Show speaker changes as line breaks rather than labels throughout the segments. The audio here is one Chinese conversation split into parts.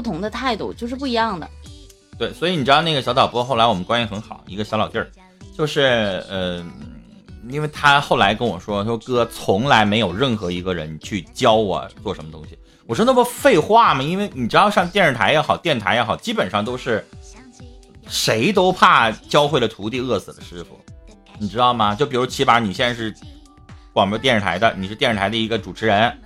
不同的态度，就是不一样的。
对，所以你知道那个小导播后来我们关系很好，一个小老弟儿，就是呃，因为他后来跟我说，说哥从来没有任何一个人去教我做什么东西。我说那不废话吗？因为你知道上电视台也好，电台也好，基本上都是谁都怕教会了徒弟饿死了师傅，你知道吗？就比如起码，你现在是广播电视台的，你是电视台的一个主持人，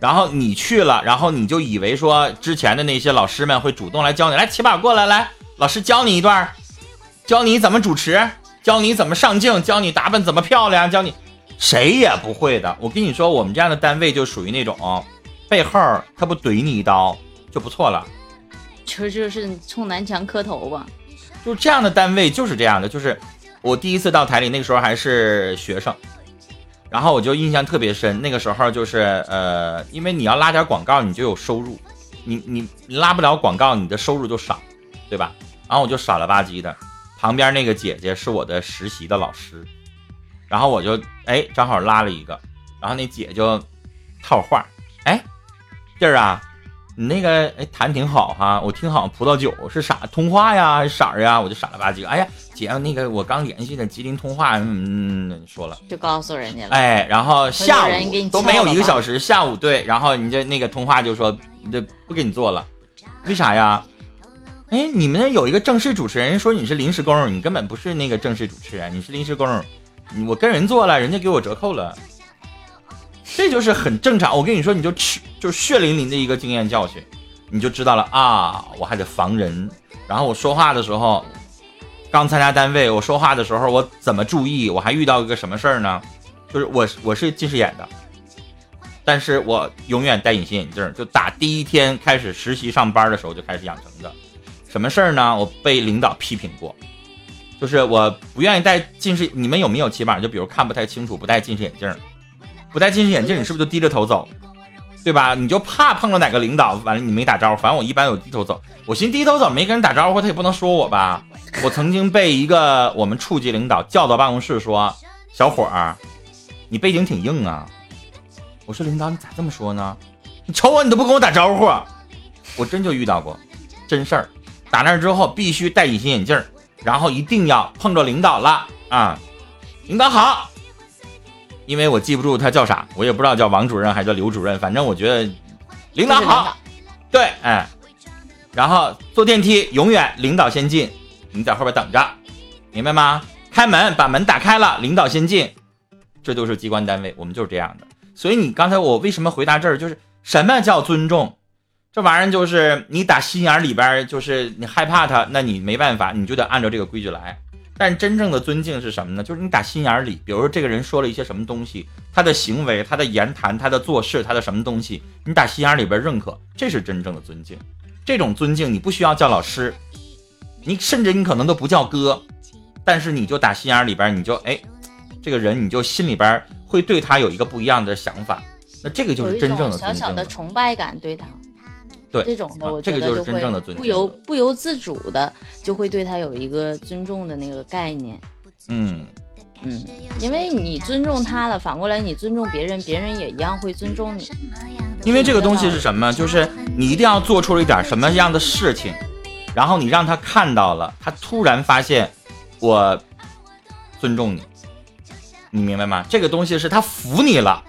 然后你去了，然后你就以为说之前的那些老师们会主动来教你，来骑马过来，来老师教你一段，教你怎么主持，教你怎么上镜，教你打扮怎么漂亮，教你谁也不会的。我跟你说，我们这样的单位就属于那种。背后他不怼你一刀就不错了，
就就是冲南墙磕头吧，
就这样的单位就是这样的。就是我第一次到台里，那个时候还是学生，然后我就印象特别深。那个时候就是呃，因为你要拉点广告，你就有收入，你你拉不了广告，你的收入就少，对吧？然后我就傻了吧唧的，旁边那个姐姐是我的实习的老师，然后我就哎正好拉了一个，然后那姐就套话，哎。弟儿啊，你那个哎弹挺好哈，我听好像葡萄酒是啥通话呀还是色儿呀？我就傻了吧唧。哎呀，姐，那个我刚联系的吉林通话，嗯，说了
就告诉人家了。
哎，然后下午都没有一个小时，下午对，然后你这那个通话就说这不给你做了，为啥呀？哎，你们那有一个正式主持人说你是临时工，你根本不是那个正式主持人，你是临时工，我跟人做了，人家给我折扣了。这就是很正常，我跟你说，你就吃，就血淋淋的一个经验教训，你就知道了啊！我还得防人，然后我说话的时候，刚参加单位，我说话的时候我怎么注意？我还遇到一个什么事儿呢？就是我我是近视眼的，但是我永远戴隐形眼镜，就打第一天开始实习上班的时候就开始养成的。什么事儿呢？我被领导批评过，就是我不愿意戴近视，你们有没有起码就比如看不太清楚，不戴近视眼镜？不戴近视眼镜，你是不是就低着头走，对吧？你就怕碰到哪个领导，完了你没打招呼。反正我一般有低头走，我寻思低头走没跟人打招呼，他也不能说我吧。我曾经被一个我们处级领导叫到办公室说：“小伙儿，你背景挺硬啊。”我说：“领导，你咋这么说呢？你瞅我，你都不跟我打招呼。”我真就遇到过，真事儿。打那之后必须戴隐形眼镜，然后一定要碰着领导了啊，领导好。因为我记不住他叫啥，我也不知道叫王主任还是叫刘主任，反正我觉得领导好，对，哎，然后坐电梯永远领导先进，你在后边等着，明白吗？开门把门打开了，领导先进，这就是机关单位，我们就是这样的。所以你刚才我为什么回答这儿，就是什么叫尊重？这玩意儿就是你打心眼里边就是你害怕他，那你没办法，你就得按照这个规矩来。但真正的尊敬是什么呢？就是你打心眼里，比如说这个人说了一些什么东西，他的行为、他的言谈、他的做事、他的什么东西，你打心眼里边认可，这是真正的尊敬。这种尊敬你不需要叫老师，你甚至你可能都不叫哥，但是你就打心眼里边，你就哎，这个人你就心里边会对他有一个不一样的想法，那这个就是真正的
小小的崇拜感对他。
对
这种的，我
这个就是真正的尊
重，不由不由自主的就会对他有一个尊重的那个概念。
嗯
嗯，因为你尊重他了，反过来你尊重别人，别人也一样会尊重你。
因为这个东西是什么？就是你一定要做出了一点什么样的事情，然后你让他看到了，他突然发现我尊重你，你明白吗？这个东西是他服你了，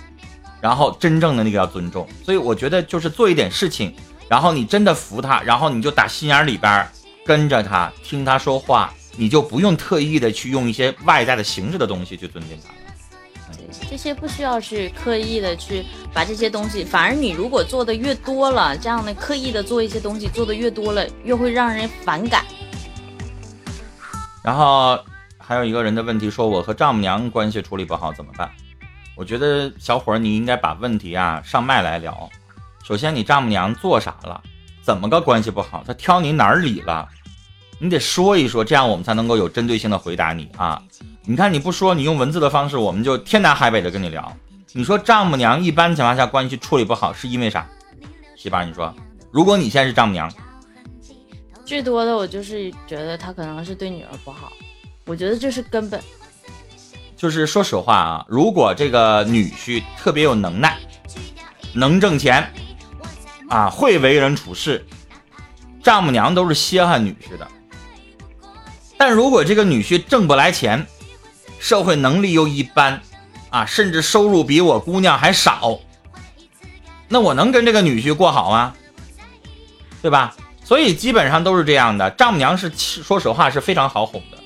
然后真正的那个要尊重。所以我觉得就是做一点事情。然后你真的服他，然后你就打心眼里边跟着他，听他说话，你就不用特意的去用一些外在的形式的东西去尊敬他
对，这些不需要去刻意的去把这些东西，反而你如果做的越多了，这样的刻意的做一些东西做的越多了，越会让人反感。
然后还有一个人的问题说，我和丈母娘关系处理不好怎么办？我觉得小伙儿你应该把问题啊上麦来聊。首先，你丈母娘做啥了？怎么个关系不好？她挑你哪儿理了？你得说一说，这样我们才能够有针对性的回答你啊！你看你不说，你用文字的方式，我们就天南海北的跟你聊。你说丈母娘一般情况下关系处理不好是因为啥？媳妇儿，你说，如果你现在是丈母娘，
最多的我就是觉得她可能是对女儿不好，我觉得这是根本。
就是说实话啊，如果这个女婿特别有能耐，能挣钱。啊，会为人处事，丈母娘都是稀罕女婿的。但如果这个女婿挣不来钱，社会能力又一般，啊，甚至收入比我姑娘还少，那我能跟这个女婿过好吗？对吧？所以基本上都是这样的。丈母娘是说实话是非常好哄的，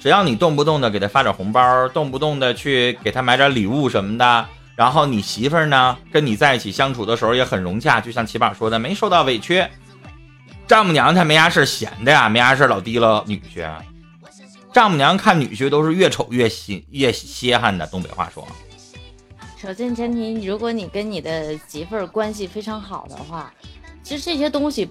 只要你动不动的给她发点红包，动不动的去给她买点礼物什么的，然后你媳妇儿呢跟你在一起相处的时候也很融洽，就像起宝说的，没受到委屈。丈母娘她没啥事闲的呀，没啥事老提了女婿。丈母娘看女婿都是越丑越稀越稀罕的。东北话说，
首先前提，如果你跟你的媳妇儿关系非常好的话，其实这些东西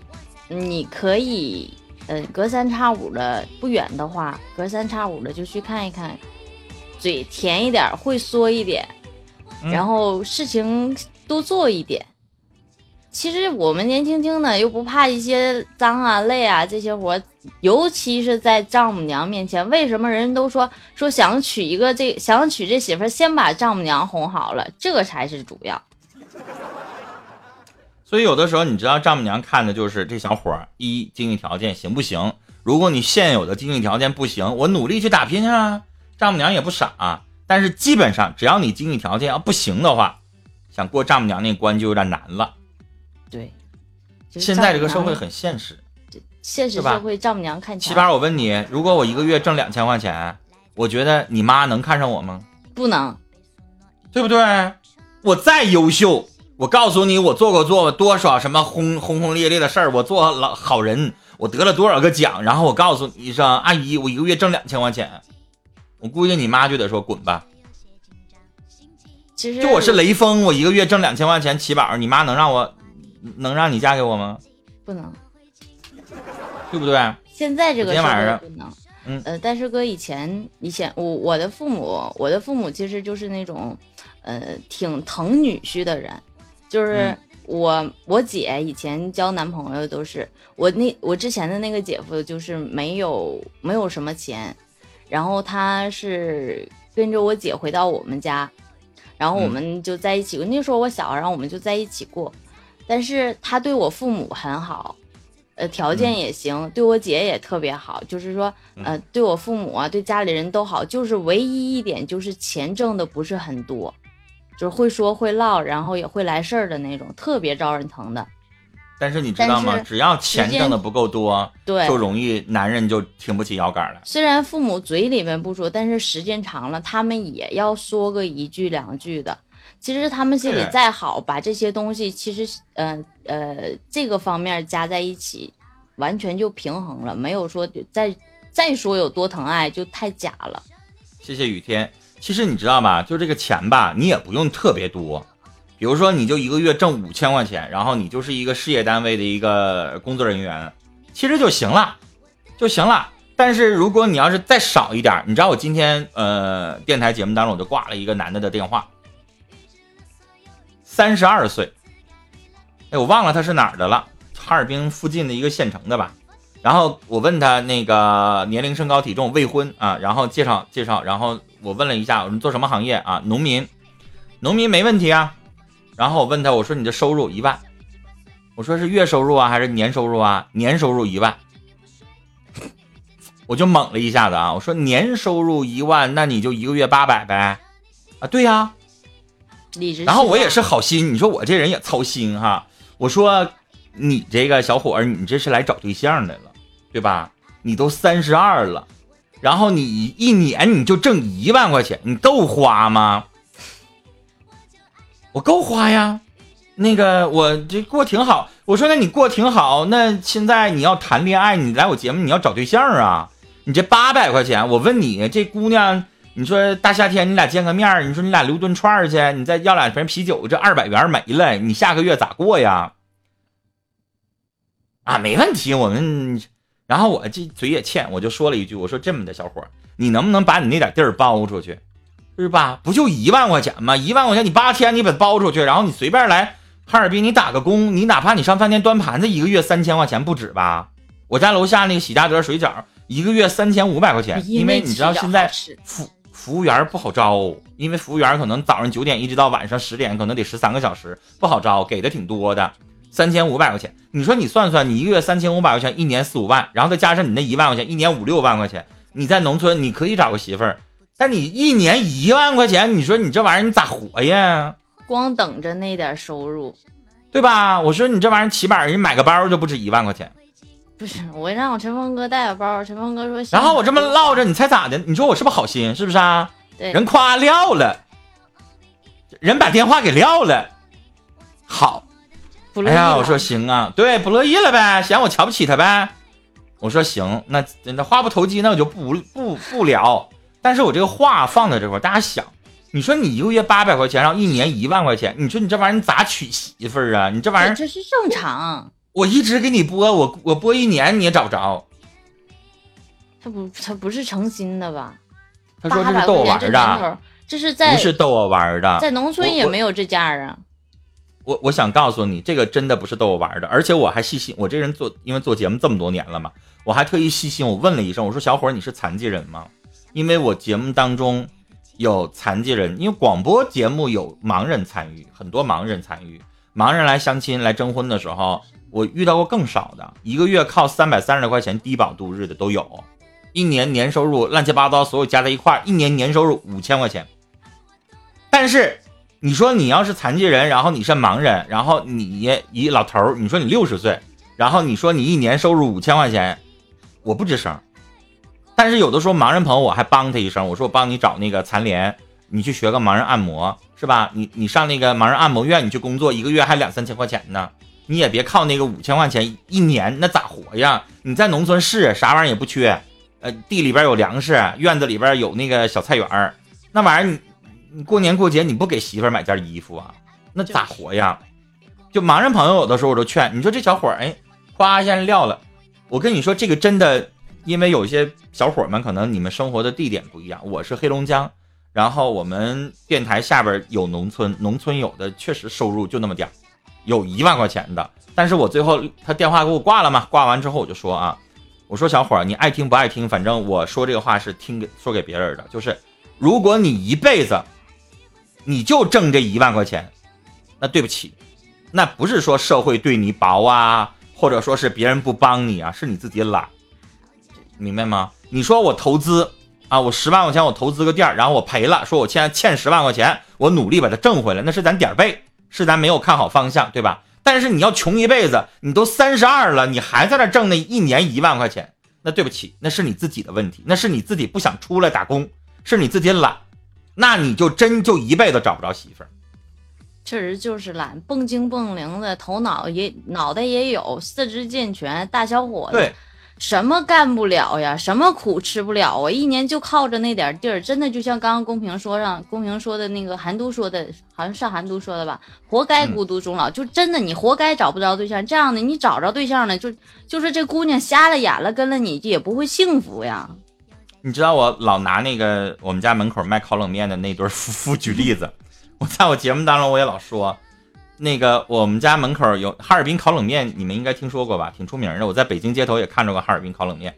你可以，呃，隔三差五的不远的话，隔三差五的就去看一看，嘴甜一点，会说一点，然后事情多做一点。其实我们年轻轻的又不怕一些脏啊、累啊这些活，尤其是在丈母娘面前，为什么人都说说想娶一个这想娶这媳妇，先把丈母娘哄好了，这个才是主要。
所以有的时候你知道，丈母娘看的就是这小伙一经济条件行不行？如果你现有的经济条件不行，我努力去打拼啊。丈母娘也不傻，但是基本上只要你经济条件要不行的话，想过丈母娘那关就有点难了。
对，
现在这个社会很现实，
现实社会丈母娘看
七八。我问你，如果我一个月挣两千块钱，我觉得你妈能看上我吗？
不能，
对不对？我再优秀，我告诉你，我做过做多少什么轰轰轰烈烈的事儿，我做了好人，我得了多少个奖，然后我告诉你一声，阿姨，我一个月挣两千块钱，我估计你妈就得说滚吧。
其实
就我是雷锋，我一个月挣两千块钱，起宝，你妈能让我？能让你嫁给我吗？
不能，
对不对？
现在这个
社会
不能。嗯呃，但是哥以前以前我我的父母我的父母其实就是那种，呃，挺疼女婿的人。就是我我姐以前交男朋友都是我那我之前的那个姐夫就是没有没有什么钱，然后他是跟着我姐回到我们家，然后我们就在一起。那时候我小，然后我们就在一起过。但是他对我父母很好，呃，条件也行，对我姐也特别好，就是说，呃，对我父母啊，对家里人都好，就是唯一一点就是钱挣的不是很多，就是会说会唠，然后也会来事儿的那种，特别招人疼的。
但是你知道吗？只要钱挣的不够多，
对，
就容易男人就挺不起腰杆了。
虽然父母嘴里面不说，但是时间长了，他们也要说个一句两句的。其实他们心里再好，把这些东西，其实，呃呃，这个方面加在一起，完全就平衡了，没有说再再说有多疼爱就太假了。
谢谢雨天。其实你知道吧，就这个钱吧，你也不用特别多，比如说你就一个月挣五千块钱，然后你就是一个事业单位的一个工作人员，其实就行了，就行了。但是如果你要是再少一点，你知道我今天呃电台节目当中我就挂了一个男的的电话。三十二岁，哎，我忘了他是哪儿的了，哈尔滨附近的一个县城的吧。然后我问他那个年龄、身高、体重、未婚啊，然后介绍介绍，然后我问了一下，我们做什么行业啊？农民，农民没问题啊。然后我问他，我说你的收入一万，我说是月收入啊还是年收入啊？年收入一万，我就懵了一下子啊，我说年收入一万，那你就一个月八百呗？啊，对呀。然后我也是好心，你说我这人也操心哈。我说你这个小伙儿，你这是来找对象来了，对吧？你都三十二了，然后你一年你就挣一万块钱，你够花吗？我够花呀。那个我这过挺好。我说那你过挺好，那现在你要谈恋爱，你来我节目你要找对象啊？你这八百块钱，我问你这姑娘。你说大夏天你俩见个面你说你俩溜顿串去，你再要两瓶啤酒，这二百元没了，你下个月咋过呀？啊，没问题，我们。然后我这嘴也欠，我就说了一句，我说这么的小伙你能不能把你那点地儿包出去，是吧？不就一万块钱吗？一万块钱你八天你把它包出去，然后你随便来哈尔滨你打个工，你哪怕你上饭店端盘子，一个月三千块钱不止吧？我家楼下那个喜家德水饺，一个月三千五百块钱，因为你知道现在服。服务员不好招，因为服务员可能早上九点一直到晚上十点，可能得十三个小时，不好招，给的挺多的。三千五百块钱。你说你算算，你一个月三千五百块钱，一年四五万，然后再加上你那一万块钱，一年五六万块钱。你在农村，你可以找个媳妇儿，但你一年一万块钱，你说你这玩意儿你咋活呀？
光等着那点收入，
对吧？我说你这玩意儿起码人买个包就不止一万块钱。
不是，我让我陈峰哥带个包，陈峰哥说。
然后我这么唠着，你猜咋的？你说我是不是好心？是不是啊？
对。
人夸撂了，人把电话给撂了。好。哎呀，我说行啊，对，不乐意了呗，嫌我瞧不起他呗。我说行，那那话不投机，那我就不不不聊。但是我这个话放在这块，大家想，你说你一个月八百块钱，然后一年一万块钱，你说你这玩意儿你咋娶媳妇儿啊？你这玩意儿
这是正常。
我一直给你播，我我播一年你也找不着。
他不，他不是诚心的吧？
他说这是逗我玩的，
这是在
不是逗我玩的，
在农村也没有这价啊。
我我想告诉你，这个真的不是逗我玩的，而且我还细心。我这人做，因为做节目这么多年了嘛，我还特意细心，我问了一声，我说小伙儿你是残疾人吗？因为我节目当中有残疾人，因为广播节目有盲人参与，很多盲人参与，盲人来相亲来征婚的时候。我遇到过更少的，一个月靠三百三十块钱低保度日的都有，一年年收入乱七八糟，所有加在一块一年年收入五千块钱。但是你说你要是残疾人，然后你是盲人，然后你一老头，你说你六十岁，然后你说你一年收入五千块钱，我不吱声。但是有的时候盲人朋友我还帮他一声，我说我帮你找那个残联，你去学个盲人按摩是吧？你你上那个盲人按摩院你去工作，一个月还两三千块钱呢。你也别靠那个五千块钱一年，那咋活呀？你在农村是啥玩意儿也不缺，呃，地里边有粮食，院子里边有那个小菜园儿，那玩意儿你你过年过节你不给媳妇买件衣服啊？那咋活呀？就盲人朋友有的时候我都劝，你说这小伙儿，哎，夸一下撂了。我跟你说这个真的，因为有些小伙们可能你们生活的地点不一样，我是黑龙江，然后我们电台下边有农村，农村有的确实收入就那么点儿。有一万块钱的，但是我最后他电话给我挂了嘛？挂完之后我就说啊，我说小伙儿，你爱听不爱听，反正我说这个话是听给说给别人的，就是如果你一辈子你就挣这一万块钱，那对不起，那不是说社会对你薄啊，或者说是别人不帮你啊，是你自己懒，明白吗？你说我投资啊，我十万块钱我投资个店儿，然后我赔了，说我欠欠十万块钱，我努力把它挣回来，那是咱点儿背。是咱没有看好方向，对吧？但是你要穷一辈子，你都三十二了，你还在那挣那一年一万块钱，那对不起，那是你自己的问题，那是你自己不想出来打工，是你自己懒，那你就真就一辈子找不着媳妇儿。
确实就是懒，蹦精蹦灵的，头脑也脑袋也有，四肢健全，大小伙子。
对。
什么干不了呀？什么苦吃不了啊？一年就靠着那点地儿，真的就像刚刚公屏说上，公屏说的那个韩都说的，好像上韩都说的吧？活该孤独终老，就真的你活该找不着对象。这样的你找着对象了，就就是这姑娘瞎了眼了，跟了你也不会幸福呀。
你知道我老拿那个我们家门口卖烤冷面的那对夫妇举例子，我在我节目当中我也老说。那个我们家门口有哈尔滨烤冷面，你们应该听说过吧？挺出名的。我在北京街头也看着过哈尔滨烤冷面，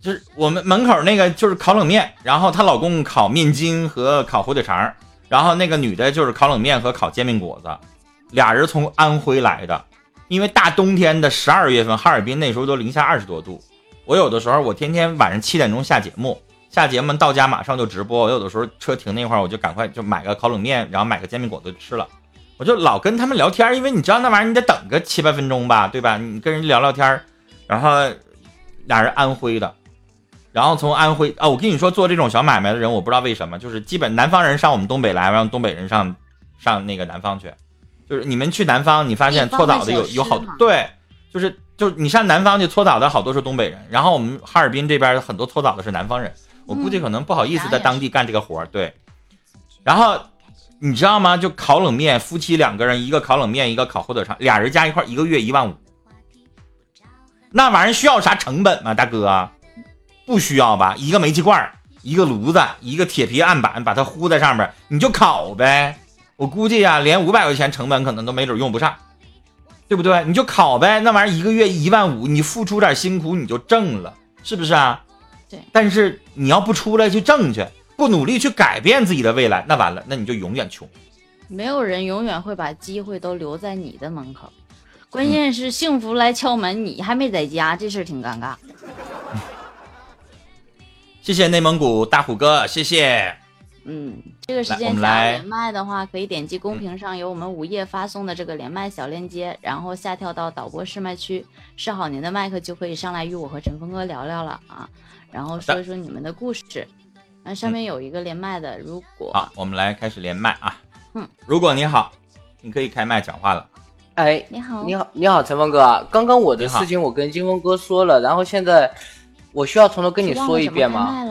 就是我们门口那个就是烤冷面，然后她老公烤面筋和烤火腿肠，然后那个女的就是烤冷面和烤煎饼果子，俩人从安徽来的。因为大冬天的十二月份，哈尔滨那时候都零下二十多度。我有的时候我天天晚上七点钟下节目，下节目到家马上就直播。我有的时候车停那块儿，我就赶快就买个烤冷面，然后买个煎饼果子吃了。我就老跟他们聊天，因为你知道那玩意儿你得等个七八分钟吧，对吧？你跟人聊聊天，然后俩人安徽的，然后从安徽啊，我跟你说做这种小买卖的人，我不知道为什么，就是基本南方人上我们东北来，让东北人上上那个南方去，就是你们去南方，你发现搓澡的有有好对，就是就是你上南方去搓澡的好多是东北人，然后我们哈尔滨这边很多搓澡的是南方人，我估计可能不好意思在当地干这个活儿，对，然后。你知道吗？就烤冷面，夫妻两个人，一个烤冷面，一个烤火腿肠，俩人加一块，一个月一万五。那玩意儿需要啥成本吗，大哥？不需要吧？一个煤气罐，一个炉子，一个铁皮案板，把它糊在上面，你就烤呗。我估计呀，连五百块钱成本可能都没准用不上，对不对？你就烤呗。那玩意儿一个月一万五，你付出点辛苦你就挣了，是不是啊？
对。
但是你要不出来去挣去。不努力去改变自己的未来，那完了，那你就永远穷。
没有人永远会把机会都留在你的门口，关键是幸福来敲门，你还没在家，这事儿挺尴尬。
谢谢内蒙古大虎哥，谢谢。
嗯，这个时间想连麦的话，可以点击公屏上有我们午夜发送的这个连麦小链接，然后下跳到导播试麦区，试好您的麦克就可以上来与我和陈峰哥聊聊了啊，然后说一说你们的故事。那上面有一个连麦的，如果
好，我们来开始连麦啊。
嗯，
如果你好，你可以开麦讲话了。
哎，
你好，
你好，你好，陈峰哥，刚刚我的事情我跟金峰哥说了，然后现在。我需要从头跟你说一遍吗？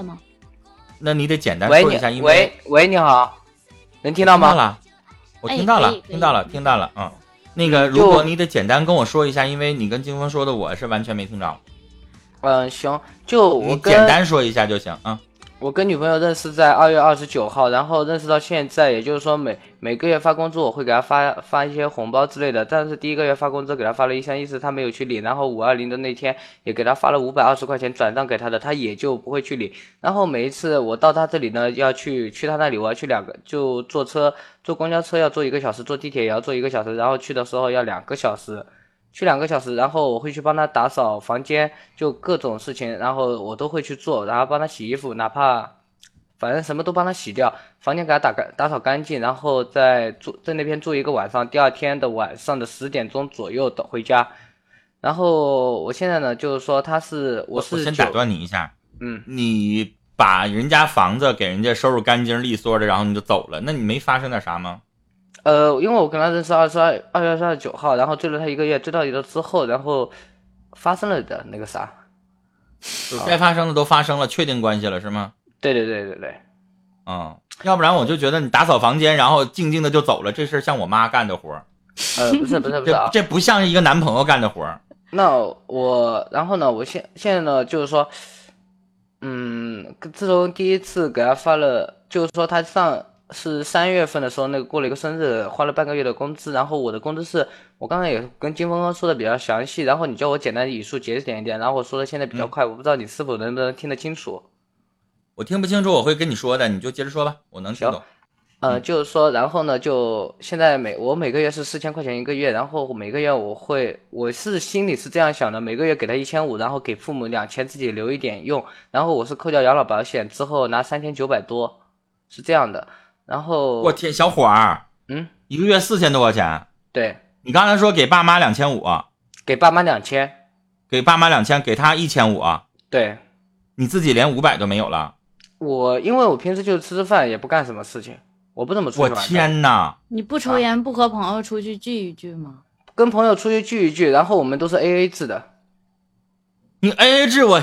那你得简单说一下，因
为喂喂，你好，能听到吗？
听到了，我听到了，听到了，听到了。嗯，那个，如果你得简单跟我说一下，因为你跟金峰说的，我是完全没听着。
嗯，行，就我
简单说一下就行啊。
我跟女朋友认识在二月二十九号，然后认识到现在，也就是说每每个月发工资我会给她发发一些红包之类的。但是第一个月发工资给她发了一三一四，她没有去领。然后五二零的那天也给她发了五百二十块钱转账给她的，她也就不会去领。然后每一次我到她这里呢，要去去她那里，我要去两个，就坐车坐公交车要坐一个小时，坐地铁也要坐一个小时，然后去的时候要两个小时。去两个小时，然后我会去帮他打扫房间，就各种事情，然后我都会去做，然后帮他洗衣服，哪怕反正什么都帮他洗掉，房间给他打干打扫干净，然后再住在那边住一个晚上，第二天的晚上的十点钟左右的回家。然后我现在呢，就是说他是
我
是
先打断你一下，
嗯，
你把人家房子给人家收拾干净利索的，然后你就走了，那你没发生点啥吗？
呃，因为我跟他认识二十二二月二十九号，然后追了他一个月，追到一个之后，然后发生了的那个啥，
该发生的都发生了，确定关系了是吗？
对对对对对，
嗯，要不然我就觉得你打扫房间，然后静静的就走了，这事像我妈干的活
儿。呃，不是不是不是，
这这不像是一个男朋友干的活儿。
那我，然后呢，我现现在呢，就是说，嗯，自从第一次给他发了，就是说他上。是三月份的时候，那个过了一个生日，花了半个月的工资。然后我的工资是我刚才也跟金峰哥说的比较详细。然后你叫我简单语速节点一点。然后我说的现在比较快，我不知道你是否能不能听得清楚。
我听不清楚，我会跟你说的，你就接着说吧，我能听懂。
呃，就是说，然后呢，就现在每我每个月是四千块钱一个月，然后每个月我会，我是心里是这样想的，每个月给他一千五，然后给父母两千，自己留一点用。然后我是扣掉养老保险之后拿三千九百多，是这样的。然后
我天，小伙儿，
嗯，
一个月四千多块钱。
对，
你刚才说给爸妈两千五，
给爸妈两千，
给爸妈两千，给他一千五。
对，
你自己连五百都没有了。
我因为我平时就吃吃饭，也不干什么事情，我不怎么出
去。我天哪！
你不抽烟，不和朋友出去聚一聚吗？
跟朋友出去聚一聚，然后我们都是 A A 制的。
你 A A 制我。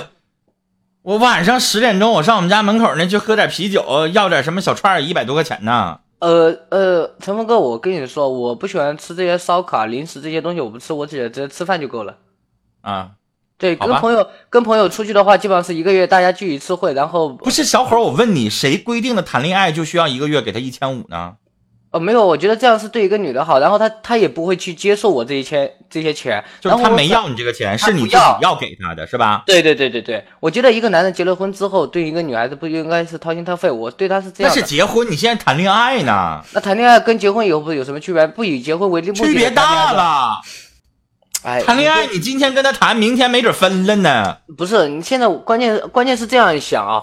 我晚上十点钟，我上我们家门口那去喝点啤酒，要点什么小串一百多块钱呢。
呃呃，陈峰哥，我跟你说，我不喜欢吃这些烧烤、零食这些东西，我不吃，我只直接吃饭就够了。
啊，
对，跟朋友跟朋友出去的话，基本上是一个月大家聚一次会，然后
不是小伙，我问你，谁规定的谈恋爱就需要一个月给他一千五呢？
哦，没有，我觉得这样是对一个女的好，然后她她也不会去接受我这一千这些钱，
就是她没要你这个钱，是你自己要给她的，是吧？
对对对对对，我觉得一个男人结了婚之后，对一个女孩子不应该是掏心掏肺，我对她是这样。
那是结婚，你现在谈恋爱呢？
那谈恋爱跟结婚以后不有什么区别？不以结婚为目的。
区别大了。
哎，
谈恋爱，你今天跟他谈，明天没准分了呢。
不是，你现在关键关键是这样想啊。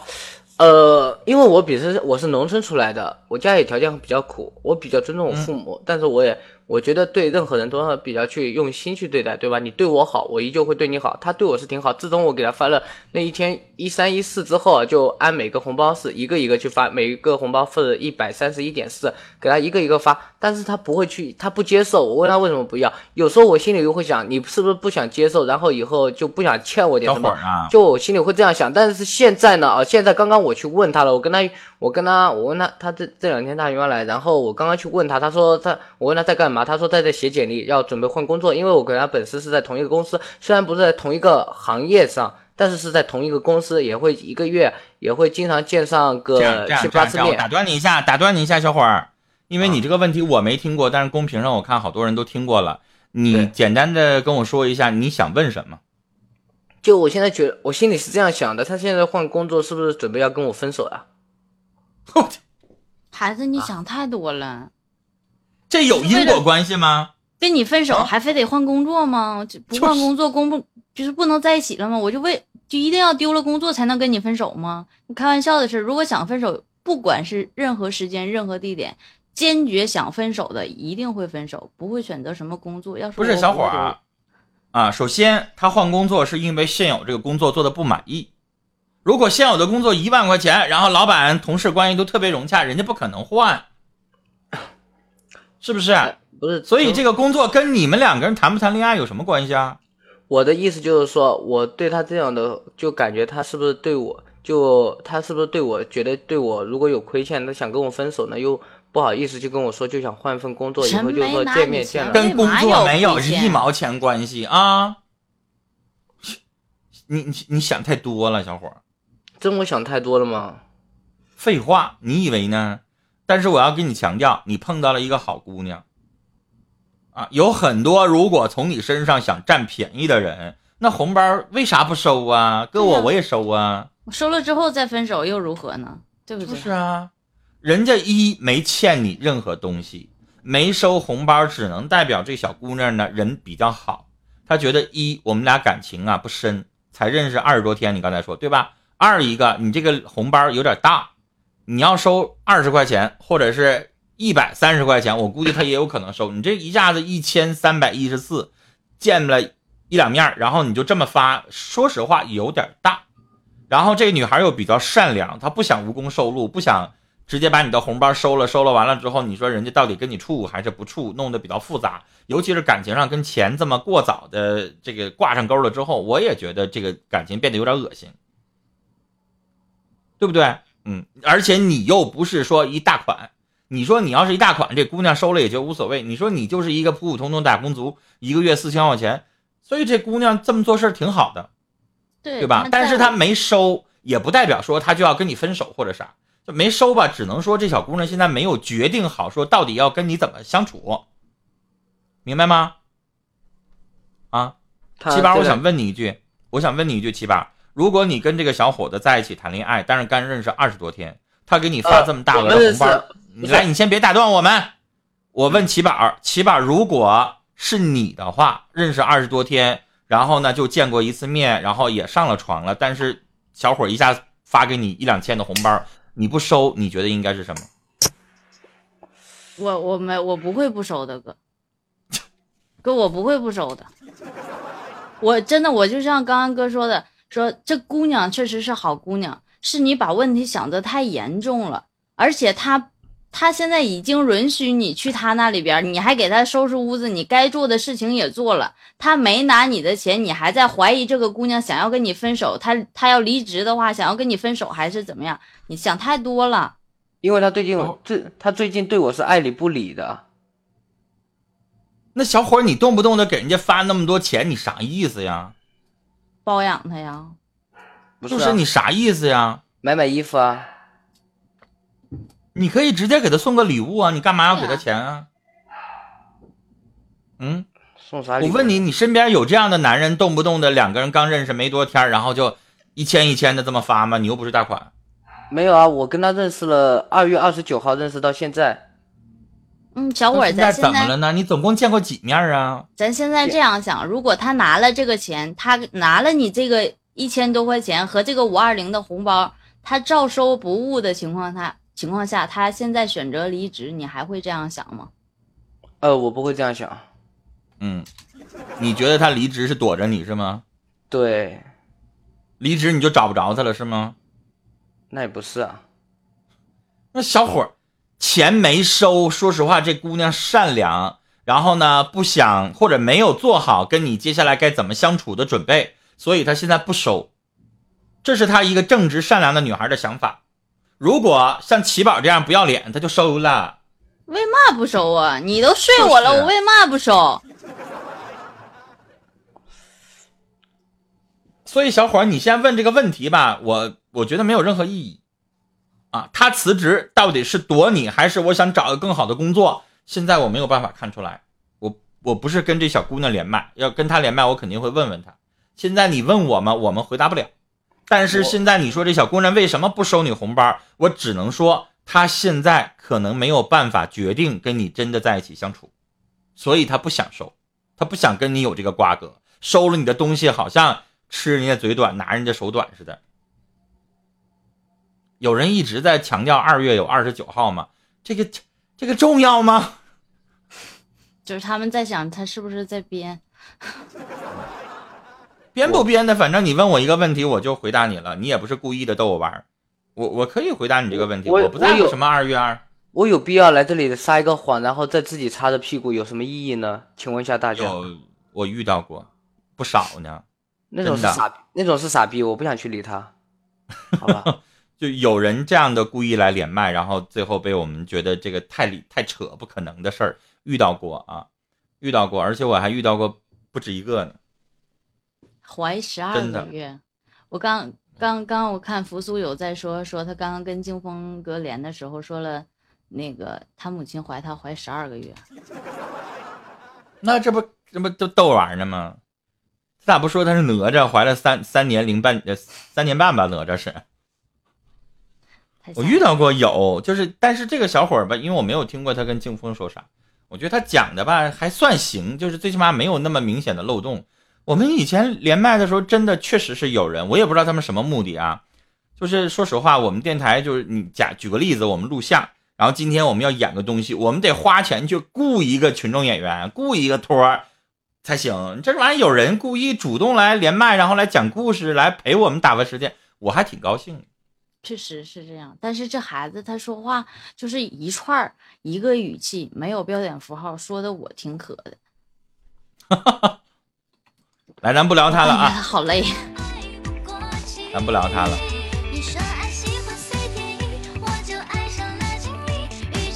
呃，因为我本身我是农村出来的，我家里条件比较苦，我比较尊重我父母，但是我也。我觉得对任何人都要比较去用心去对待，对吧？你对我好，我依旧会对你好。他对我是挺好。自从我给他发了那一天一三一四之后，就按每个红包是一个一个去发，每一个红包是一百三十一点四，给他一个一个发。但是他不会去，他不接受。我问他为什么不要，有时候我心里又会想，你是不是不想接受？然后以后就不想欠我点什么？就我心里会这样想。但是现在呢？啊，现在刚刚我去问他了，我跟他，我跟他，我问他，他这这两天他原来，然后我刚刚去问他，他说他，我问他在干嘛？他说他在写简历，要准备换工作。因为我跟他本身是在同一个公司，虽然不是在同一个行业上，但是是在同一个公司，也会一个月也会经常见上个七八次面。
打断你一下，打断你一下，小伙儿，因为你这个问题我没听过，但是公屏上我看好多人都听过了。你简单的跟我说一下你想问什么？
就我现在觉得，我心里是这样想的，他现在换工作是不是准备要跟我分手呀？
孩子，你想太多了。
这有因果关系吗？
跟你分手还非得换工作吗？不换工作，工不就是不能在一起了吗？我就为就一定要丢了工作才能跟你分手吗？你开玩笑的事，如果想分手，不管是任何时间、任何地点，坚决想分手的一定会分手，不会选择什么工作。要
不是小伙儿啊，首先他换工作是因为现有这个工作做的不满意。如果现有的工作一万块钱，然后老板同事关系都特别融洽，人家不可能换，是不是？
不是，
所以这个工作跟你们两个人谈不谈恋爱有什么关系啊？
我的意思就是说，我对他这样的，就感觉他是不是对我，就他是不是对我觉得对我如果有亏欠，他想跟我分手呢？又不好意思就跟我说，就想换份工作，以后就说见面见了，
跟工作没有一毛钱关系啊！你你你想太多了，小伙儿。
真我想太多了吗？
废话，你以为呢？但是我要跟你强调，你碰到了一个好姑娘。啊，有很多如果从你身上想占便宜的人，那红包为啥不收啊？搁我我也收啊。
我收了之后再分手又如何呢？对不对？
是啊，人家一没欠你任何东西，没收红包，只能代表这小姑娘呢人比较好。她觉得一我们俩感情啊不深，才认识二十多天，你刚才说对吧？二一个你这个红包有点大，你要收二十块钱或者是。一百三十块钱，我估计她也有可能收你这一下子一千三百一十四，见了一两面，然后你就这么发，说实话有点大。然后这个女孩又比较善良，她不想无功受禄，不想直接把你的红包收了，收了完了之后，你说人家到底跟你处还是不处，弄得比较复杂。尤其是感情上跟钱这么过早的这个挂上钩了之后，我也觉得这个感情变得有点恶心，对不对？嗯，而且你又不是说一大款。你说你要是一大款，这姑娘收了也就无所谓。你说你就是一个普普通通打工族，一个月四千块钱，所以这姑娘这么做事挺好的，
对
对吧？但是她没收，也不代表说她就要跟你分手或者啥，就没收吧。只能说这小姑娘现在没有决定好，说到底要跟你怎么相处，明白吗？啊，七八，我想问你一句，我想问你一句，七八，如果你跟这个小伙子在一起谈恋爱，但是刚认识二十多天，他给你发这么大额的红包。你来，你先别打断我们。我问齐宝，齐宝，如果是你的话，认识二十多天，然后呢就见过一次面，然后也上了床了，但是小伙一下发给你一两千的红包，你不收，你觉得应该是什么？
我我没我不会不收的哥，哥我不会不收的。我真的我就像刚刚哥说的，说这姑娘确实是好姑娘，是你把问题想得太严重了，而且她。他现在已经允许你去他那里边，你还给他收拾屋子，你该做的事情也做了。他没拿你的钱，你还在怀疑这个姑娘想要跟你分手。他他要离职的话，想要跟你分手还是怎么样？你想太多了。
因为他最近最他最近对我是爱理不理的。
那小伙，你动不动的给人家发那么多钱，你啥意思呀？
包养他呀？
不
是你啥意思呀？
买买衣服啊。
你可以直接给他送个礼物啊！你干嘛要给他钱啊？嗯，
送啥？
我问你，你身边有这样的男人，动不动的两个人刚认识没多天，然后就一千一千的这么发吗？你又不是大款。
没有啊，我跟他认识了，二月二十九号认识到现在。
嗯，小伙儿，咱
现在怎么了呢？你总共见过几面啊？
咱现在这样想，如果他拿了这个钱，他拿了你这个一千多块钱和这个五二零的红包，他照收不误的情况下。情况下，他现在选择离职，你还会这样想吗？
呃，我不会这样想。
嗯，你觉得他离职是躲着你是吗？
对，
离职你就找不着他了是吗？
那也不是啊。
那小伙儿钱没收，说实话，这姑娘善良，然后呢不想或者没有做好跟你接下来该怎么相处的准备，所以她现在不收。这是她一个正直善良的女孩的想法。如果像齐宝这样不要脸，他就收了。
为嘛不收啊？你都睡我了，我为嘛不收？
所以小伙儿，你先问这个问题吧，我我觉得没有任何意义。啊，他辞职到底是躲你，还是我想找个更好的工作？现在我没有办法看出来。我我不是跟这小姑娘连麦，要跟她连麦，我肯定会问问她。现在你问我们，我们回答不了。但是现在你说这小姑娘为什么不收你红包？我只能说她现在可能没有办法决定跟你真的在一起相处，所以她不想收，她不想跟你有这个瓜葛，收了你的东西好像吃人家嘴短，拿人家手短似的。有人一直在强调二月有二十九号吗？这个这个重要吗？
就是他们在想他是不是在编，
编不编的，反正你问我一个问题，我就回答你了。你也不是故意的逗我玩儿。我我可以回答你这个问题，
我
不在乎什么二月二，
我有必要来这里撒一个谎，然后再自己擦着屁股，有什么意义呢？请问一下大家。
我遇到过不少呢，
那种是傻，那种是傻逼，我不想去理他，好吧？
就有人这样的故意来连麦，然后最后被我们觉得这个太理太扯，不可能的事儿遇到过啊，遇到过，而且我还遇到过不止一个呢。
怀十二个月，我刚。刚刚我看扶苏有在说说他刚刚跟静风哥连的时候说了，那个他母亲怀他怀十二个月，
那这不这不都逗玩呢吗？他咋不说他是哪吒怀了三三年零半呃三年半吧？哪吒是，我遇到过有，就是但是这个小伙儿吧，因为我没有听过他跟静风说啥，我觉得他讲的吧还算行，就是最起码没有那么明显的漏洞。我们以前连麦的时候，真的确实是有人，我也不知道他们什么目的啊。就是说实话，我们电台就是你假举个例子，我们录像，然后今天我们要演个东西，我们得花钱去雇一个群众演员，雇一个托儿才行。这玩意儿有人故意主动来连麦，然后来讲故事，来陪我们打发时间，我还挺高兴。
确实是这样，但是这孩子他说话就是一串儿一个语气，没有标点符号，说的我挺渴的。
来，咱不聊他了啊！
好累，
咱不聊他了。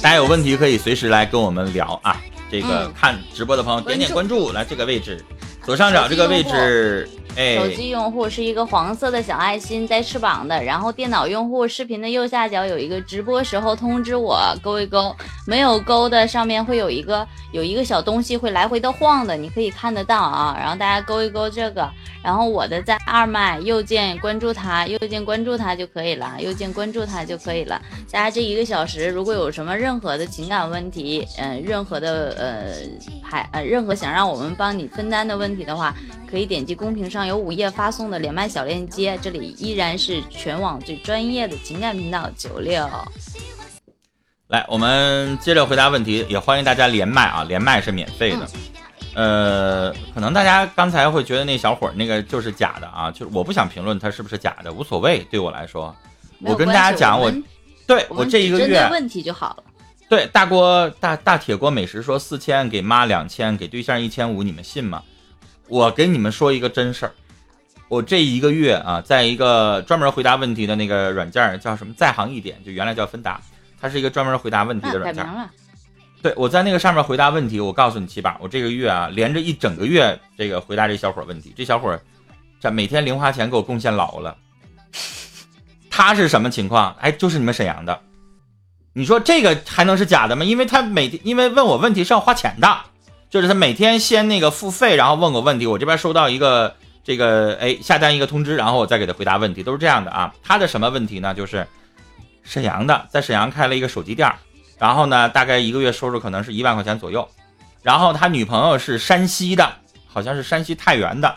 大家有问题可以随时来跟我们聊啊！这个看直播的朋友点点关注，来这个位置，左上角这个位置。
手机用户是一个黄色的小爱心带翅膀的，然后电脑用户视频的右下角有一个直播时候通知我勾一勾，没有勾的上面会有一个有一个小东西会来回的晃的，你可以看得到啊，然后大家勾一勾这个，然后我的在二麦右键关注他，右键关注他就可以了，右键关注他就可以了。大家这一个小时如果有什么任何的情感问题，嗯，任何的呃还呃任何想让我们帮你分担的问题的话，可以点击公屏上。有午夜发送的连麦小链接，这里依然是全网最专业的情感频道九六。
来，我们接着回答问题，也欢迎大家连麦啊，连麦是免费的。呃，可能大家刚才会觉得那小伙那个就是假的啊，就是我不想评论他是不是假的，无所谓，对我来说，我跟大家讲，
我
对我这一个月
问题就好了。
对，大锅大大铁锅美食说四千给妈两千，给对象一千五，你们信吗？我跟你们说一个真事儿。我这一个月啊，在一个专门回答问题的那个软件叫什么？在行一点，就原来叫芬达，它是一个专门回答问题的软件。对，我在那个上面回答问题。我告诉你，七宝，我这个月啊，连着一整个月，这个回答这小伙问题。这小伙这每天零花钱给我贡献老了。他是什么情况？哎，就是你们沈阳的。你说这个还能是假的吗？因为他每天因为问我问题是要花钱的，就是他每天先那个付费，然后问我问题，我这边收到一个。这个哎，下单一个通知，然后我再给他回答问题，都是这样的啊。他的什么问题呢？就是沈阳的，在沈阳开了一个手机店，然后呢，大概一个月收入可能是一万块钱左右。然后他女朋友是山西的，好像是山西太原的。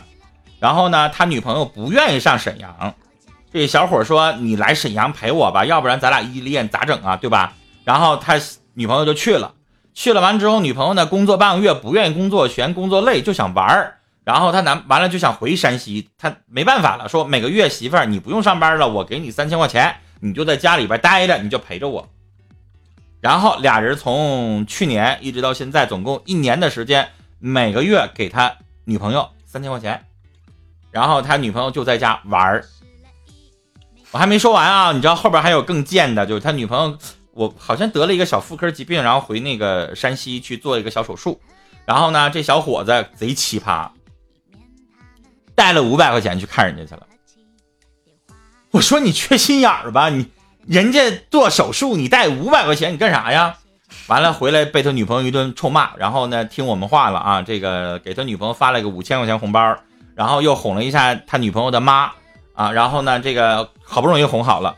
然后呢，他女朋友不愿意上沈阳。这小伙说：“你来沈阳陪我吧，要不然咱俩异地恋咋整啊？对吧？”然后他女朋友就去了，去了完之后，女朋友呢工作半个月不愿意工作，嫌工作累，就想玩儿。然后他男完了就想回山西，他没办法了，说每个月媳妇儿你不用上班了，我给你三千块钱，你就在家里边待着，你就陪着我。然后俩人从去年一直到现在，总共一年的时间，每个月给他女朋友三千块钱，然后他女朋友就在家玩儿。我还没说完啊，你知道后边还有更贱的，就是他女朋友，我好像得了一个小妇科疾病，然后回那个山西去做一个小手术，然后呢，这小伙子贼奇葩。带了五百块钱去看人家去了，我说你缺心眼儿吧，你人家做手术，你带五百块钱你干啥呀？完了回来被他女朋友一顿臭骂，然后呢听我们话了啊，这个给他女朋友发了个五千块钱红包，然后又哄了一下他女朋友的妈啊，然后呢这个好不容易哄好了，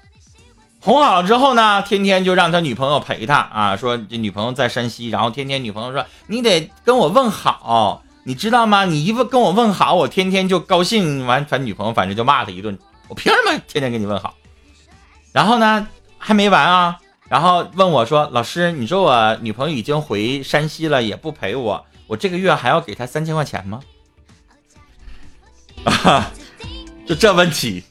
哄好了之后呢，天天就让他女朋友陪他啊，说这女朋友在山西，然后天天女朋友说你得跟我问好，你知道吗？你一问跟我问好，我天天就高兴。完，他女朋友反正就骂他一顿，我凭什么天天跟你问好？然后呢，还没完啊，然后问我说，老师，你说我女朋友已经回山西了，也不陪我，我这个月还要给她三千块钱吗？啊，就这问题，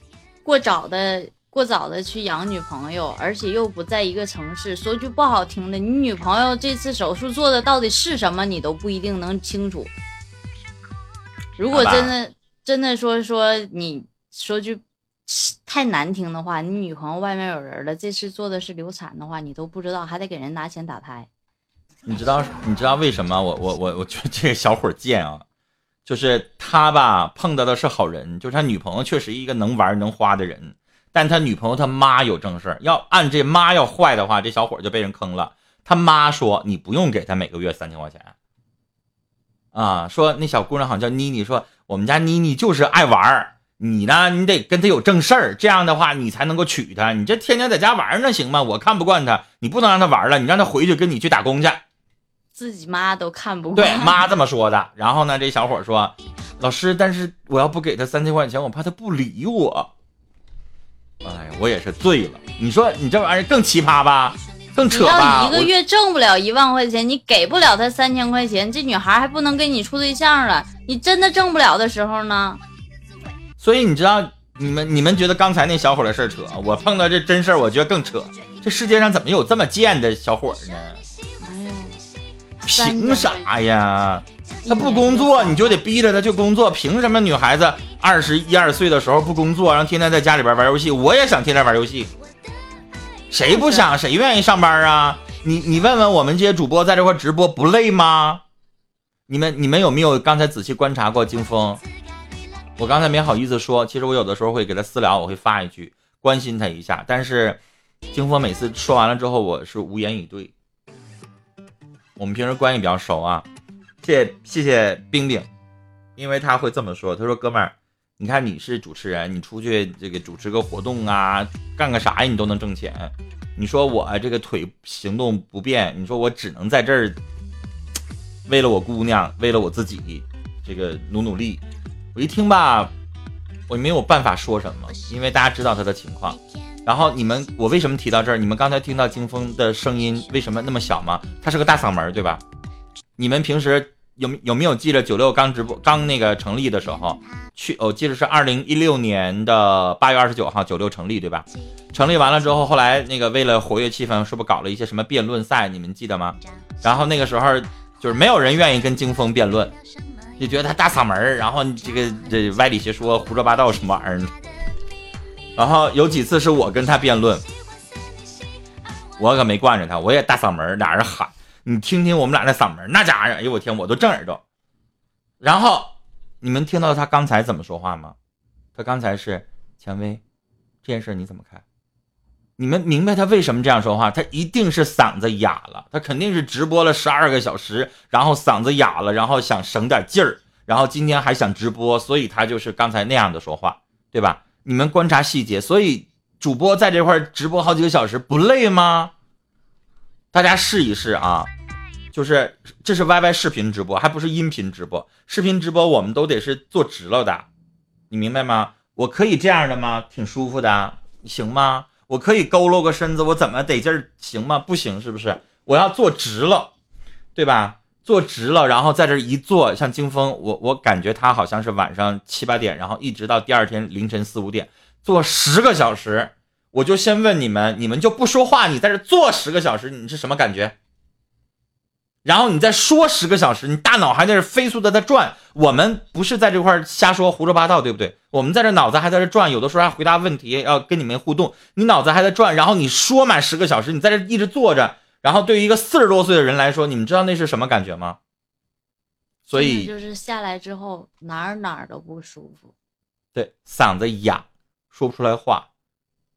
过早的。过早的去养女朋友，而且又不在一个城市。说句不好听的，你女朋友这次手术做的到底是什么，你都不一定能清楚。如果真的真的说说你说句太难听的话，你女朋友外面有人了，这次做的是流产的话，你都不知道，还得给人拿钱打胎。
你知道你知道为什么？我我我我觉得这个小伙贱啊，就是他吧碰到的是好人，就是他女朋友确实一个能玩能花的人。但他女朋友他妈有正事要按这妈要坏的话，这小伙就被人坑了。他妈说：“你不用给他每个月三千块钱。”啊，说那小姑娘好像叫妮妮，说我们家妮妮就是爱玩儿，你呢，你得跟她有正事儿，这样的话你才能够娶她。你这天天在家玩那行吗？我看不惯她，你不能让她玩了，你让她回去跟你去打工去。
自己妈都看不惯。
对，妈这么说的。然后呢，这小伙说：“老师，但是我要不给他三千块钱，我怕他不理我。”哎呀，我也是醉了。你说你这玩意儿更奇葩吧，更扯吧？
你一个月挣不了一万块钱，你给不了他三千块钱，这女孩还不能跟你处对象了。你真的挣不了的时候呢？
所以你知道，你们你们觉得刚才那小伙的事扯，我碰到这真事儿，我觉得更扯。这世界上怎么有这么贱的小伙呢？凭啥呀？他不工作，你就得逼着他去工作。凭什么女孩子二十一二岁的时候不工作，然后天天在家里边玩游戏？我也想天天玩游戏，谁不想？谁愿意上班啊？你你问问我们这些主播在这块直播不累吗？你们你们有没有刚才仔细观察过金峰？我刚才没好意思说，其实我有的时候会给他私聊，我会发一句关心他一下。但是金峰每次说完了之后，我是无言以对。我们平时关系比较熟啊。谢谢谢谢冰冰，因为他会这么说，他说哥们儿，你看你是主持人，你出去这个主持个活动啊，干个啥呀，你都能挣钱。你说我这个腿行动不便，你说我只能在这儿，为了我姑娘，为了我自己，这个努努力。我一听吧，我没有办法说什么，因为大家知道他的情况。然后你们，我为什么提到这儿？你们刚才听到金峰的声音为什么那么小吗？他是个大嗓门，对吧？你们平时。有有没有记得九六刚直播刚那个成立的时候，去我记得是二零一六年的八月二十九号九六成立对吧？成立完了之后，后来那个为了活跃气氛，是不是搞了一些什么辩论赛？你们记得吗？然后那个时候就是没有人愿意跟金峰辩论，就觉得他大嗓门然后这个这歪理邪说、胡说八道什么玩意儿。然后有几次是我跟他辩论，我可没惯着他，我也大嗓门俩人喊。你听听我们俩那嗓门，那家伙，哎呦我天，我都震耳朵。然后你们听到他刚才怎么说话吗？他刚才是蔷薇，这件事你怎么看？你们明白他为什么这样说话？他一定是嗓子哑了，他肯定是直播了十二个小时，然后嗓子哑了，然后想省点劲儿，然后今天还想直播，所以他就是刚才那样的说话，对吧？你们观察细节，所以主播在这块直播好几个小时不累吗？大家试一试啊！就是这是 YY 视频直播，还不是音频直播。视频直播我们都得是坐直了的，你明白吗？我可以这样的吗？挺舒服的，行吗？我可以佝偻个身子，我怎么得劲儿？行吗？不行，是不是？我要坐直了，对吧？坐直了，然后在这一坐，像金峰，我我感觉他好像是晚上七八点，然后一直到第二天凌晨四五点，坐十个小时。我就先问你们，你们就不说话？你在这坐十个小时，你是什么感觉？然后你再说十个小时，你大脑还在这飞速的在转。我们不是在这块瞎说胡说八道，对不对？我们在这脑子还在这转，有的时候还回答问题，要跟你们互动。你脑子还在转，然后你说满十个小时，你在这一直坐着，然后对于一个四十多岁的人来说，你们知道那是什么感觉吗？所以
就是下来之后哪儿哪儿都不舒服，
对，嗓子哑，说不出来话。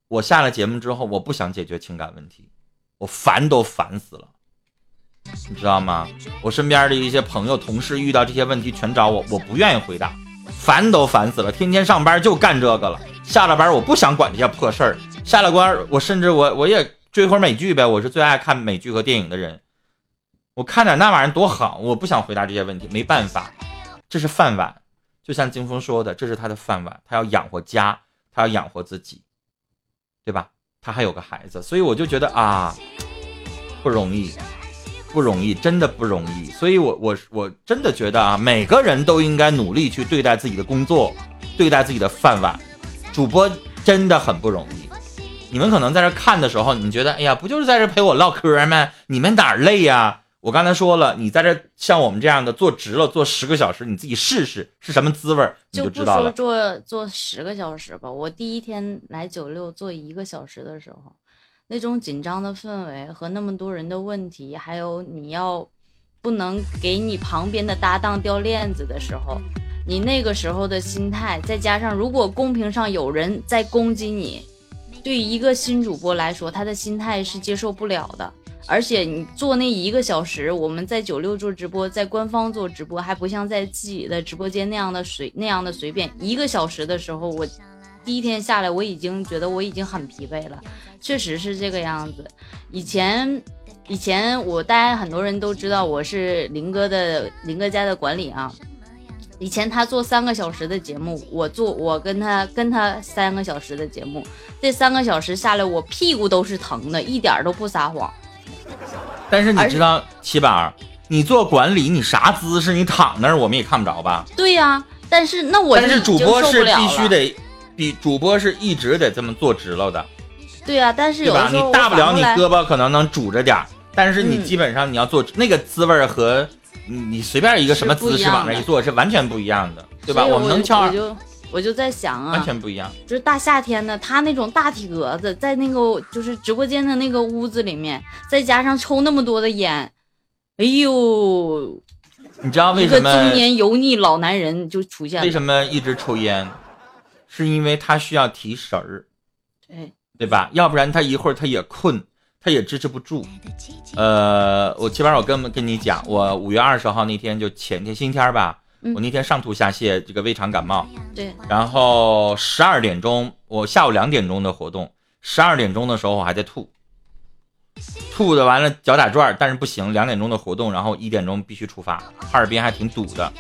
我下了节目之后，我不想解决情感问题，我烦都烦死了。你知道吗？我身边的一些朋友、同事遇到这些问题全找我，我不愿意回答，烦都烦死了。天天上班就干这个了，下了班我不想管这些破事儿，下了班，我甚至我我也追会儿美剧呗，我是最爱看美剧和电影的人。我看点那玩意儿多好，我不想回答这些问题，没办法，这是饭碗。就像金峰说的，这是他的饭碗，他要养活家，他要养活自己，对吧？他还有个孩子，所以我就觉得啊，不容易，不容易，真的不容易。所以我我我真的觉得啊，每个人都应该努力去对待自己的工作，对待自己的饭碗。主播真的很不容易。你们可能在这看的时候，你觉得，哎呀，不就是在这陪我唠嗑吗？你们哪儿累呀？我刚才说了，你在这像我们这样的坐直了，坐十个小时，你自己试试是什么滋味，你
就
知道了。
坐坐十个小时吧，我第一天来九六坐一个小时的时候，那种紧张的氛围和那么多人的问题，还有你要不能给你旁边的搭档掉链子的时候，你那个时候的心态，再加上如果公屏上有人在攻击你，对于一个新主播来说，他的心态是接受不了的。而且你做那一个小时，我们在九六做直播，在官方做直播，还不像在自己的直播间那样的随那样的随便。一个小时的时候，我第一天下来，我已经觉得我已经很疲惫了，确实是这个样子。以前以前我大家很多人都知道我是林哥的林哥家的管理啊。以前他做三个小时的节目，我做我跟他跟他三个小时的节目，这三个小时下来，我屁股都是疼的，一点都不撒谎。
但是你知道七宝，你做管理，你啥姿势？你躺那儿，我们也看不着吧？
对呀，但是那我
但是主播是必须得，比主播是一直得这么坐直了的。
对呀，但是有
的你大不了你胳膊可能能拄着点儿，但是你基本上你要做那个滋味和你你随便一个什么姿势往那一坐是完全不一样的，对吧？
我
们能翘。
我就在想啊，
完全不一样。
就是大夏天的，他那种大体格子，在那个就是直播间的那个屋子里面，再加上抽那么多的烟，哎呦！
你知道为什么？
一个中年油腻老男人就出现了。
为什么一直抽烟？是因为他需要提神儿，
对
对吧？要不然他一会儿他也困，他也支持不住。呃，我起码我跟跟你讲，我五月二十号那天就前天星期天吧。我那天上吐下泻，这个胃肠感冒。
对。
然后十二点钟，我下午两点钟的活动，十二点钟的时候我还在吐，吐的完了脚打转，但是不行，两点钟的活动，然后一点钟必须出发，哈尔滨还挺堵的。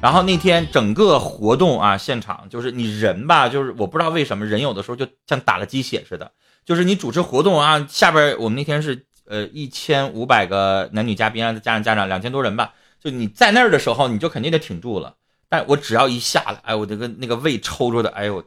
然后那天整个活动啊，现场就是你人吧，就是我不知道为什么人有的时候就像打了鸡血似的，就是你主持活动啊，下边我们那天是呃一千五百个男女嘉宾啊，再加上家长两千多人吧。就你在那儿的时候，你就肯定得挺住了。但我只要一下来，哎，我这个那个胃抽抽的，哎呦，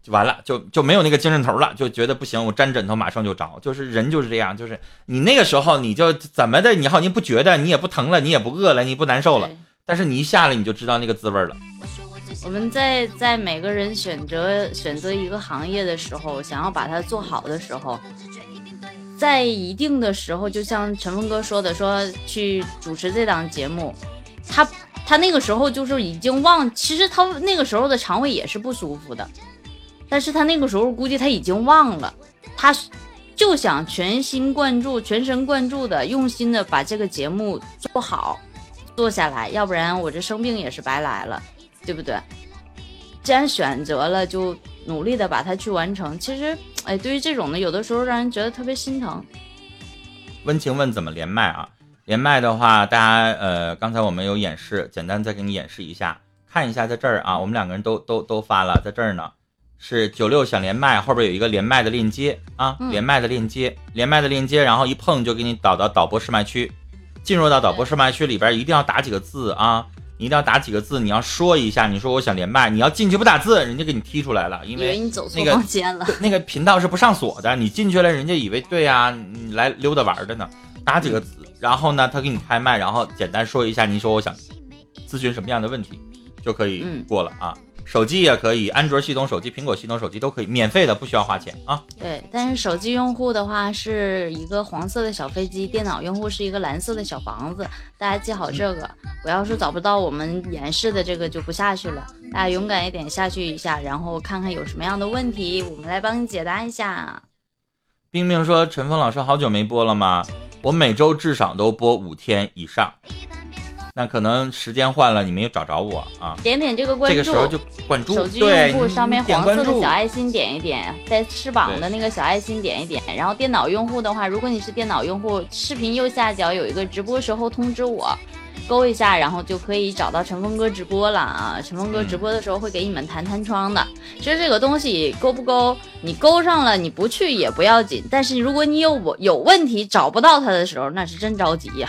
就完了，就就没有那个精神头了，就觉得不行，我沾枕头马上就着。就是人就是这样，就是你那个时候你就怎么的，你好，你不觉得，你也不疼了，你也不饿了，你不难受了。但是你一下来，你就知道那个滋味了。
我们在在每个人选择选择一个行业的时候，想要把它做好的时候。在一定的时候，就像陈峰哥说的，说去主持这档节目，他他那个时候就是已经忘，其实他那个时候的肠胃也是不舒服的，但是他那个时候估计他已经忘了，他就想全心贯注、全神贯注的、用心的把这个节目做好，做下来，要不然我这生病也是白来了，对不对？既然选择了，就努力的把它去完成。其实。哎，对于这种的，有的时候让人觉得特别心疼。
温情问怎么连麦啊？连麦的话，大家呃，刚才我们有演示，简单再给你演示一下，看一下在这儿啊，我们两个人都都都发了，在这儿呢，是九六想连麦，后边有一个连麦的链接啊，连麦的链接，连麦的链接，然后一碰就给你导到导播试麦区，进入到导播试麦区里边，一定要打几个字啊。你一定要打几个字，你要说一下，你说我想连麦，你要进去不打字，人家给你踢出来了，因为
你走错房间了。
那个频道是不上锁的，你进去了，人家以为对呀，你来溜达玩的呢。打几个字，然后呢，他给你开麦，然后简单说一下，你说我想咨询什么样的问题，就可以过了啊。手机也可以，安卓系统手机、苹果系统手机都可以，免费的，不需要花钱啊。
对，但是手机用户的话是一个黄色的小飞机，电脑用户是一个蓝色的小房子，大家记好这个。我要是找不到我们演示的这个就不下去了，大家勇敢一点下去一下，然后看看有什么样的问题，我们来帮你解答一下。
冰冰说：“陈峰老师好久没播了吗？我每周至少都播五天以上。”那可能时间换了，你没有找着我啊。
点点这个关注，
这个时候就关注。
手机用户上面黄色
的
小爱心点一点，在翅膀的那个小爱心点一点。然后电脑用户的话，如果你是电脑用户，视频右下角有一个直播时候通知我。勾一下，然后就可以找到陈峰哥直播了啊！陈峰哥直播的时候会给你们弹弹窗的。其实这个东西勾不勾，你勾上了，你不去也不要紧。但是如果你有我有问题找不到他的时候，那是真着急呀。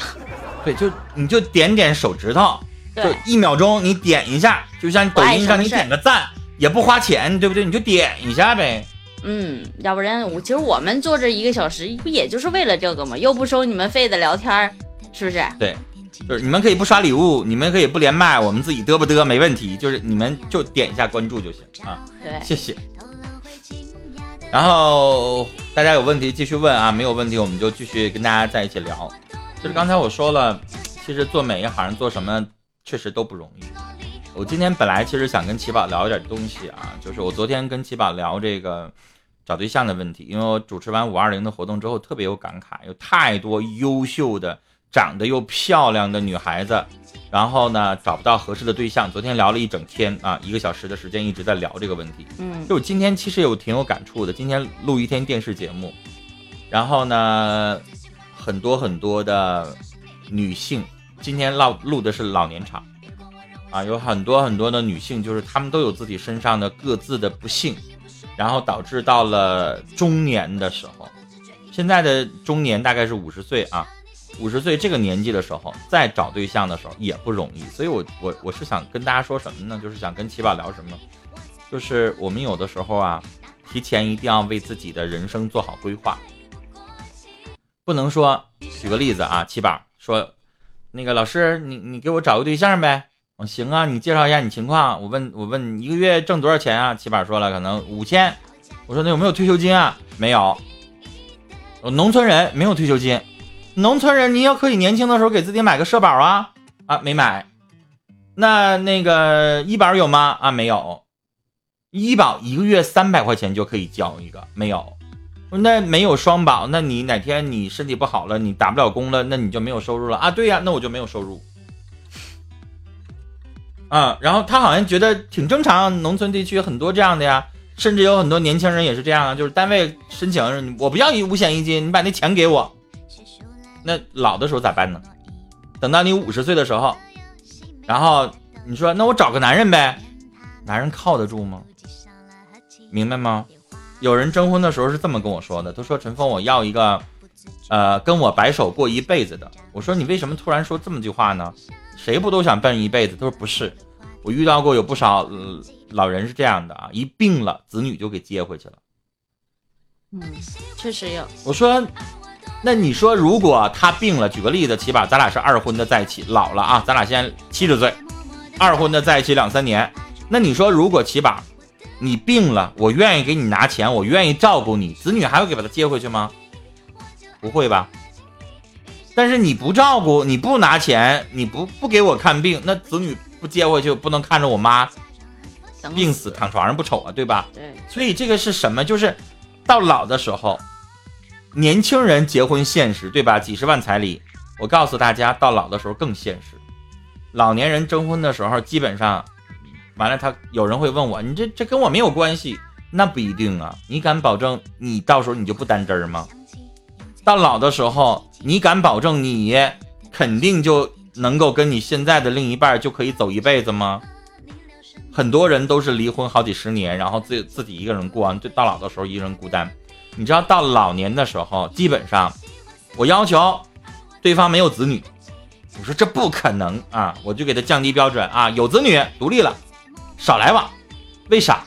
对，就你就点点手指头，就一秒钟你点一下，就像抖音上你点个赞也不花钱，对不对？你就点一下呗。
嗯，要不然我其实我们坐这一个小时不也就是为了这个吗？又不收你们费的聊天，是不是？
对。就是你们可以不刷礼物，你们可以不连麦，我们自己嘚不嘚没问题。就是你们就点一下关注就行啊。
对，
谢谢。然后大家有问题继续问啊，没有问题我们就继续跟大家在一起聊。就是刚才我说了，其实做每一行做什么确实都不容易。我今天本来其实想跟奇宝聊一点东西啊，就是我昨天跟奇宝聊这个找对象的问题，因为我主持完五二零的活动之后特别有感慨，有太多优秀的。长得又漂亮的女孩子，然后呢找不到合适的对象。昨天聊了一整天啊，一个小时的时间一直在聊这个问题。
嗯，
就今天其实有挺有感触的。今天录一天电视节目，然后呢很多很多的女性，今天唠录的是老年场啊，有很多很多的女性，就是她们都有自己身上的各自的不幸，然后导致到了中年的时候，现在的中年大概是五十岁啊。五十岁这个年纪的时候，再找对象的时候也不容易，所以，我我我是想跟大家说什么呢？就是想跟奇宝聊什么，就是我们有的时候啊，提前一定要为自己的人生做好规划，不能说，举个例子啊，七宝说，那个老师，你你给我找个对象呗，我行啊，你介绍一下你情况，我问我问你一个月挣多少钱啊？七宝说了，可能五千，我说那有没有退休金啊？没有，我农村人没有退休金。农村人，你也可以年轻的时候给自己买个社保啊啊，没买。那那个医保有吗？啊，没有。医保一个月三百块钱就可以交一个，没有。那没有双保，那你哪天你身体不好了，你打不了工了，那你就没有收入了啊？对呀，那我就没有收入。啊，然后他好像觉得挺正常，农村地区很多这样的呀，甚至有很多年轻人也是这样啊，就是单位申请，我不要五险一金，你把那钱给我。那老的时候咋办呢？等到你五十岁的时候，然后你说那我找个男人呗，男人靠得住吗？明白吗？有人征婚的时候是这么跟我说的，他说陈峰我要一个，呃，跟我白首过一辈子的。我说你为什么突然说这么句话呢？谁不都想奔一辈子？他说不是，我遇到过有不少老人是这样的啊，一病了子女就给接回去了。
嗯，确实有。
我说。那你说，如果他病了，举个例子，起码咱俩是二婚的在一起，老了啊，咱俩现在七十岁，二婚的在一起两三年，那你说，如果起码你病了，我愿意给你拿钱，我愿意照顾你，子女还会给把他接回去吗？不会吧？但是你不照顾，你不拿钱，你不不给我看病，那子女不接回去，不能看着我妈病死躺床上不丑啊，对吧？
对。
所以这个是什么？就是到老的时候。年轻人结婚现实，对吧？几十万彩礼，我告诉大家，到老的时候更现实。老年人征婚的时候，基本上，完了他有人会问我，你这这跟我没有关系，那不一定啊。你敢保证你到时候你就不单针吗？到老的时候，你敢保证你肯定就能够跟你现在的另一半就可以走一辈子吗？很多人都是离婚好几十年，然后自自己一个人过完，到老的时候一人孤单。你知道到老年的时候，基本上，我要求对方没有子女，我说这不可能啊，我就给他降低标准啊，有子女独立了，少来往，为啥？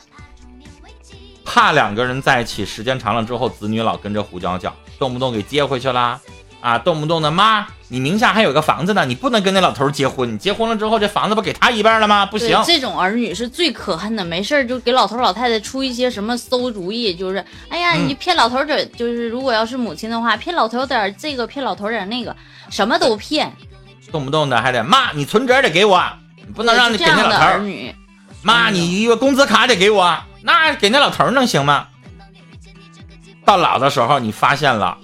怕两个人在一起时间长了之后，子女老跟着胡搅搅，动不动给接回去啦。啊，动不动的妈，你名下还有个房子呢，你不能跟那老头结婚。你结婚了之后，这房子不给他一半了吗？不行，
这种儿女是最可恨的。没事就给老头老太太出一些什么馊主意，就是，哎呀，你骗老头点，就是如果要是母亲的话，骗老头点这个，骗老头点那个，什么都骗。
动不动的还得妈，你存折得给我，你不能让你给那老头。
儿女，
妈，你一个工资卡得给我，那给那老头能行吗？到老的时候，你发现了。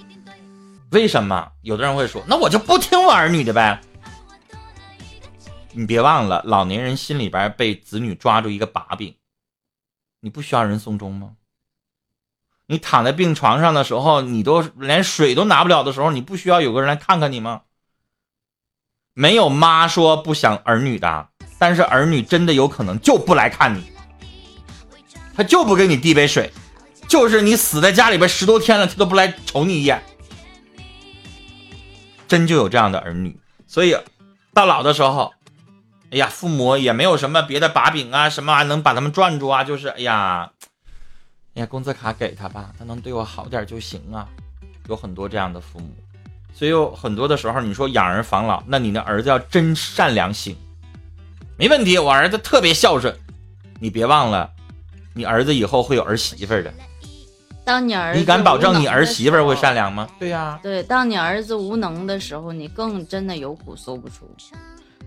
为什么有的人会说，那我就不听我儿女的呗？你别忘了，老年人心里边被子女抓住一个把柄，你不需要人送终吗？你躺在病床上的时候，你都连水都拿不了的时候，你不需要有个人来看看你吗？没有妈说不想儿女的，但是儿女真的有可能就不来看你，他就不给你递杯水，就是你死在家里边十多天了，他都不来瞅你一眼。真就有这样的儿女，所以到老的时候，哎呀，父母也没有什么别的把柄啊，什么能把他们转住啊，就是哎呀。哎呀，工资卡给他吧，他能对我好点就行啊。有很多这样的父母，所以有很多的时候，你说养儿防老，那你的儿子要真善良行，没问题。我儿子特别孝顺，你别忘了，你儿子以后会有儿媳妇的。
当你儿
子，你敢保证你儿媳妇会善良吗？对呀。
对，当你儿子无能的时候，你更真的有苦说不出。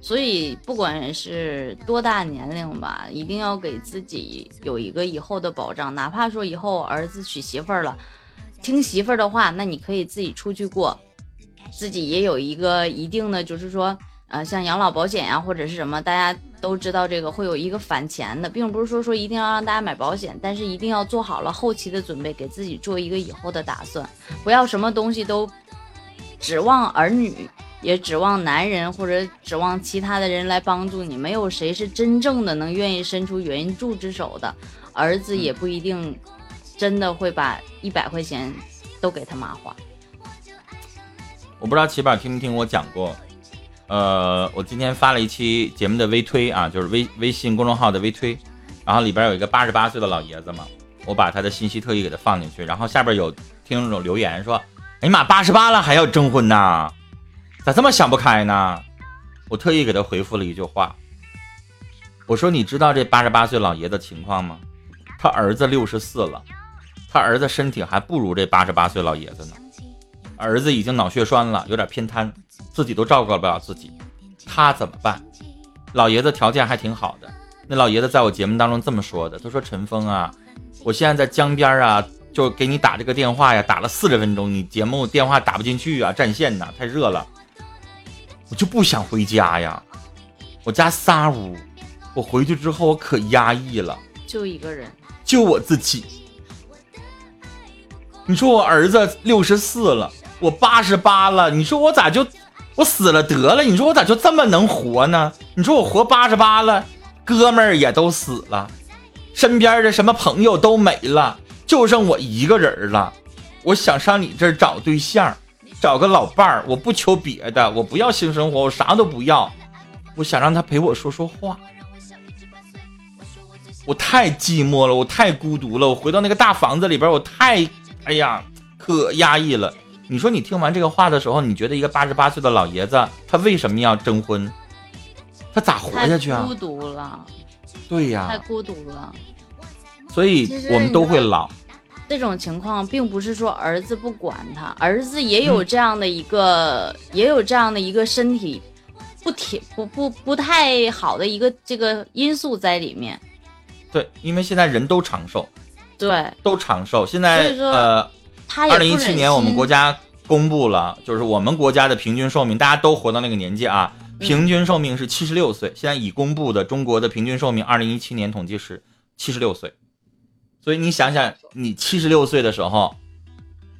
所以，不管是多大年龄吧，一定要给自己有一个以后的保障。哪怕说以后儿子娶媳妇儿了，听媳妇儿的话，那你可以自己出去过，自己也有一个一定的，就是说，呃，像养老保险呀，或者是什么，大家都知道这个会有一个返钱的，并不是说说一定要让大家买保险，但是一定要做好了后期的准备，给自己做一个以后的打算，不要什么东西都指望儿女。也指望男人或者指望其他的人来帮助你，没有谁是真正的能愿意伸出援助之手的。儿子也不一定真的会把一百块钱都给他妈花。
我不知道齐宝听没听我讲过，呃，我今天发了一期节目的微推啊，就是微微信公众号的微推，然后里边有一个八十八岁的老爷子嘛，我把他的信息特意给他放进去，然后下边有听众留言说：“哎呀妈，八十八了还要征婚呐？”咋这么想不开呢？我特意给他回复了一句话，我说：“你知道这八十八岁老爷子情况吗？他儿子六十四了，他儿子身体还不如这八十八岁老爷子呢。儿子已经脑血栓了，有点偏瘫，自己都照顾不了自己，他怎么办？老爷子条件还挺好的。那老爷子在我节目当中这么说的，他说：‘陈峰啊，我现在在江边啊，就给你打这个电话呀，打了四十分钟，你节目电话打不进去啊，占线呐，太热了。’”我就不想回家呀，我家仨屋，我回去之后我可压抑了，
就一个人，
就我自己。你说我儿子六十四了，我八十八了，你说我咋就我死了得了？你说我咋就这么能活呢？你说我活八十八了，哥们儿也都死了，身边的什么朋友都没了，就剩我一个人了。我想上你这儿找对象。找个老伴儿，我不求别的，我不要性生活，我啥都不要，我想让他陪我说说话。我太寂寞了，我太孤独了，我回到那个大房子里边，我太，哎呀，可压抑了。你说你听完这个话的时候，你觉得一个八十八岁的老爷子，他为什么要征婚？他咋活下去啊？
孤独了。
对呀。
太孤独了。
所以我们都会老。
这种情况并不是说儿子不管他，儿子也有这样的一个，也有这样的一个身体不挺不不不太好的一个这个因素在里面。
对，因为现在人都长寿，
对，
都长寿。现在呃，二零一七年我们国家公布了，就是我们国家的平均寿命，大家都活到那个年纪啊，平均寿命是七十六岁。现在已公布的中国的平均寿命，二零一七年统计是七十六岁。所以你想想，你七十六岁的时候，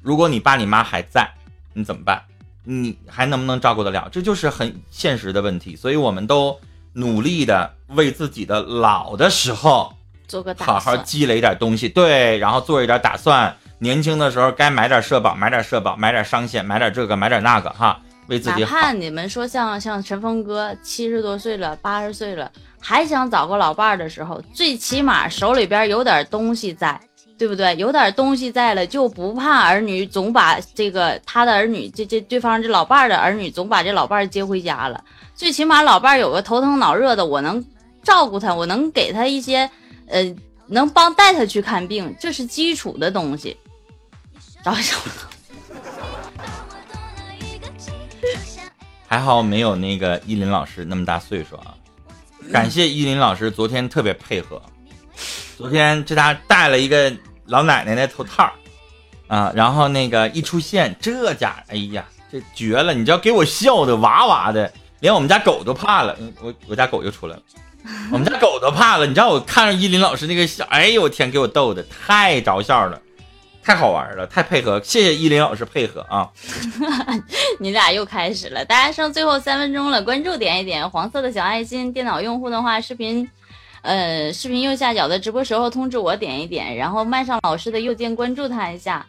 如果你爸你妈还在，你怎么办？你还能不能照顾得了？这就是很现实的问题。所以我们都努力的为自己的老的时候
做个
好好积累点东西，对，然后做一点打算。年轻的时候该买点社保，买点社保，买点商险，买点这个，买点那个，哈，为自己
好。哪怕你们说像像陈峰哥七十多岁了，八十岁了。还想找个老伴儿的时候，最起码手里边有点东西在，对不对？有点东西在了，就不怕儿女总把这个他的儿女，这这对方这老伴儿的儿女总把这老伴儿接回家了。最起码老伴儿有个头疼脑热的，我能照顾他，我能给他一些，呃，能帮带他去看病，这是基础的东西。找一找。
还好没有那个依林老师那么大岁数啊。感谢依林老师，昨天特别配合。昨天这家戴了一个老奶奶的头套啊，然后那个一出现，这家哎呀，这绝了！你知道给我笑的哇哇的，连我们家狗都怕了。我我家狗又出来了，我们家狗都怕了。你知道我看着依林老师那个笑，哎呦我天，给我逗的太着笑了，太好玩了，太配合。谢谢依林老师配合啊！
你俩又开始了，大家剩最后三分钟了，关注点一点，黄色的小爱心。电脑用户的话，视频，呃，视频右下角的直播时候通知我点一点，然后麦上老师的右键关注他一下。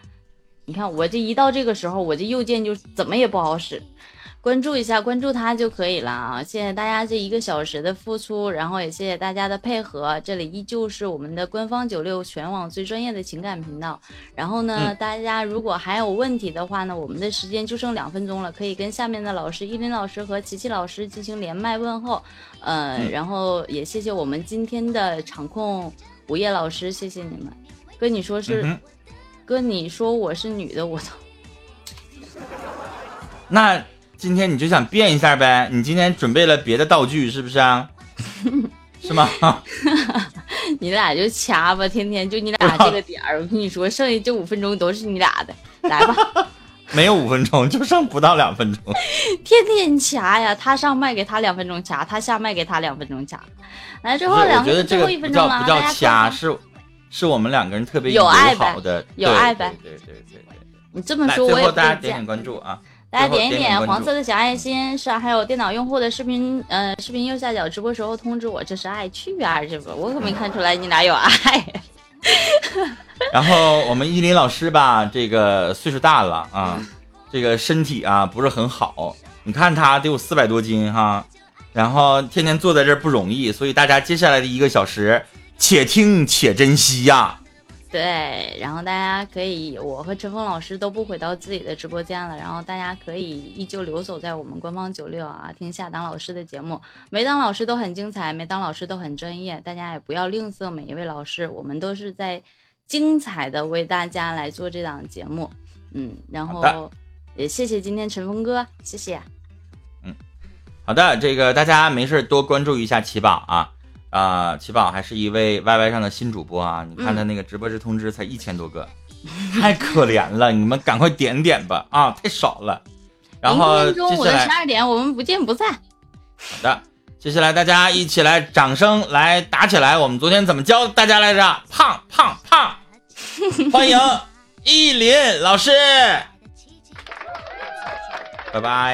你看我这一到这个时候，我这右键就怎么也不好使。关注一下，关注他就可以了啊！谢谢大家这一个小时的付出，然后也谢谢大家的配合。这里依旧是我们的官方九六全网最专业的情感频道。然后呢，大家如果还有问题的话呢，我们的时间就剩两分钟了，可以跟下面的老师依林老师和琪琪老师进行连麦问候。呃，然后也谢谢我们今天的场控午夜老师，谢谢你们。跟你说是，跟，你说我是女的，我操！
那。今天你就想变一下呗？你今天准备了别的道具是不是啊？是吗？
你俩就掐吧，天天就你俩这个点儿。我跟你说，剩下这五分钟都是你俩的，来吧。
没有五分钟，就剩不到两分钟。
天天掐呀，他上麦给他两分钟掐，他下麦给他两分钟掐。来，最后两分，最后一分钟了，
不叫掐，是是我们两个人特别
有
爱好的，
有爱呗。
对对对对。
你这么说，我也
不大家点点关注啊。
大家点一
点
黄色的小爱心，是还有电脑用户的视频，呃，视频右下角直播时候通知我，这是爱去啊，这不，我可没看出来你哪有爱。
然后我们依林老师吧，这个岁数大了啊，这个身体啊不是很好，你看他得有四百多斤哈，然后天天坐在这儿不容易，所以大家接下来的一个小时，且听且珍惜呀。
对，然后大家可以，我和陈峰老师都不回到自己的直播间了，然后大家可以依旧留守在我们官方九六啊，听夏当老师的节目，每当老师都很精彩，每当老师都很专业，大家也不要吝啬每一位老师，我们都是在精彩的为大家来做这档节目，嗯，然后也谢谢今天陈峰哥，谢谢，
嗯，好的，这个大家没事多关注一下奇宝啊。啊，奇宝还是一位 YY 上的新主播啊！你看他那个直播时通知才一千多个，太可怜了！你们赶快点点吧啊，太少了。然后
中午的十二点，我们不见不散。
好的，接下来大家一起来掌声来打起来！我们昨天怎么教大家来着？胖胖胖！欢迎依林老师，拜拜。